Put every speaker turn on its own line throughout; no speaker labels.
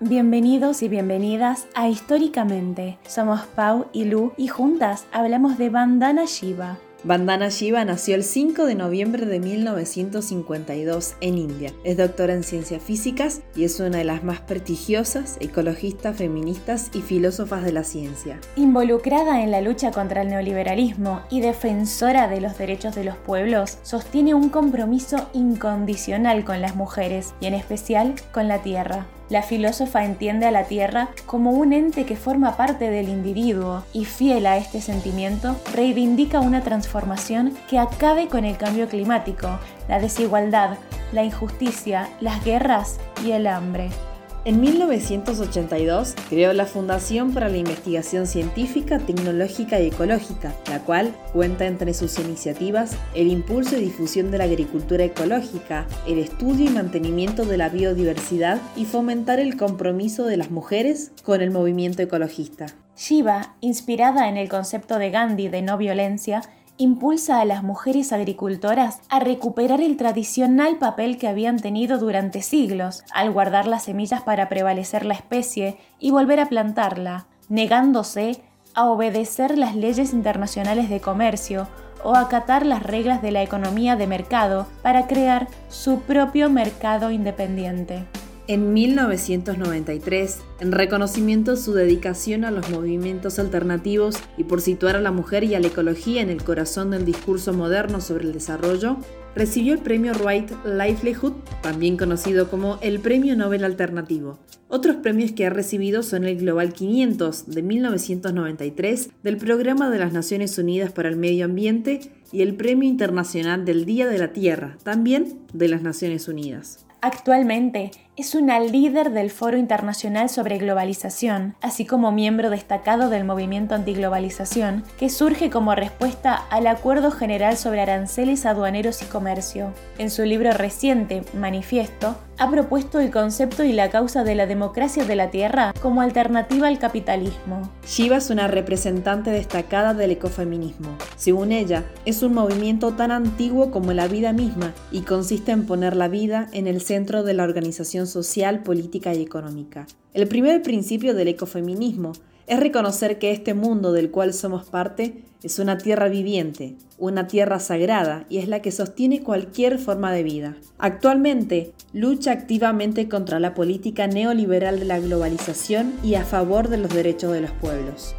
Bienvenidos y bienvenidas a Históricamente. Somos Pau y Lu y juntas hablamos de Bandana Shiva,
Vandana Shiva nació el 5 de noviembre de 1952 en India. Es doctora en ciencias físicas y es una de las más prestigiosas ecologistas, feministas y filósofas de la ciencia.
Involucrada en la lucha contra el neoliberalismo y defensora de los derechos de los pueblos, sostiene un compromiso incondicional con las mujeres y en especial con la tierra. La filósofa entiende a la Tierra como un ente que forma parte del individuo y fiel a este sentimiento, reivindica una transformación que acabe con el cambio climático, la desigualdad, la injusticia, las guerras y el hambre.
En 1982 creó la Fundación para la Investigación Científica, Tecnológica y Ecológica, la cual cuenta entre sus iniciativas el impulso y difusión de la agricultura ecológica, el estudio y mantenimiento de la biodiversidad y fomentar el compromiso de las mujeres con el movimiento ecologista.
Shiva, inspirada en el concepto de Gandhi de no violencia, impulsa a las mujeres agricultoras a recuperar el tradicional papel que habían tenido durante siglos al guardar las semillas para prevalecer la especie y volver a plantarla, negándose a obedecer las leyes internacionales de comercio o acatar las reglas de la economía de mercado para crear su propio mercado independiente.
En 1993, en reconocimiento de su dedicación a los movimientos alternativos y por situar a la mujer y a la ecología en el corazón del discurso moderno sobre el desarrollo, recibió el premio Right Livelihood, también conocido como el Premio Nobel Alternativo. Otros premios que ha recibido son el Global 500 de 1993 del Programa de las Naciones Unidas para el Medio Ambiente y el Premio Internacional del Día de la Tierra, también de las Naciones Unidas.
Actualmente es una líder del Foro Internacional sobre Globalización, así como miembro destacado del movimiento antiglobalización, que surge como respuesta al Acuerdo General sobre Aranceles Aduaneros y Comercio. En su libro reciente, Manifiesto, ha propuesto el concepto y la causa de la democracia de la tierra como alternativa al capitalismo.
Shiva es una representante destacada del ecofeminismo. Según ella, es un movimiento tan antiguo como la vida misma y consiste en poner la vida en el centro de la organización social, política y económica. El primer principio del ecofeminismo es reconocer que este mundo del cual somos parte es una tierra viviente, una tierra sagrada y es la que sostiene cualquier forma de vida. Actualmente lucha activamente contra la política neoliberal de la globalización y a favor de los derechos de los pueblos.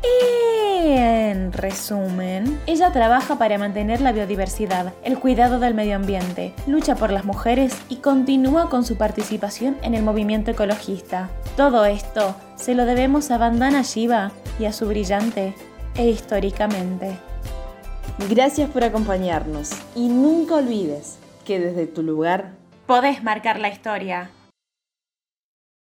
En resumen, ella trabaja para mantener la biodiversidad, el cuidado del medio ambiente, lucha por las mujeres y continúa con su participación en el movimiento ecologista. Todo esto se lo debemos a Bandana Shiva y a su brillante e históricamente.
Gracias por acompañarnos y nunca olvides que desde tu lugar
podés marcar la historia.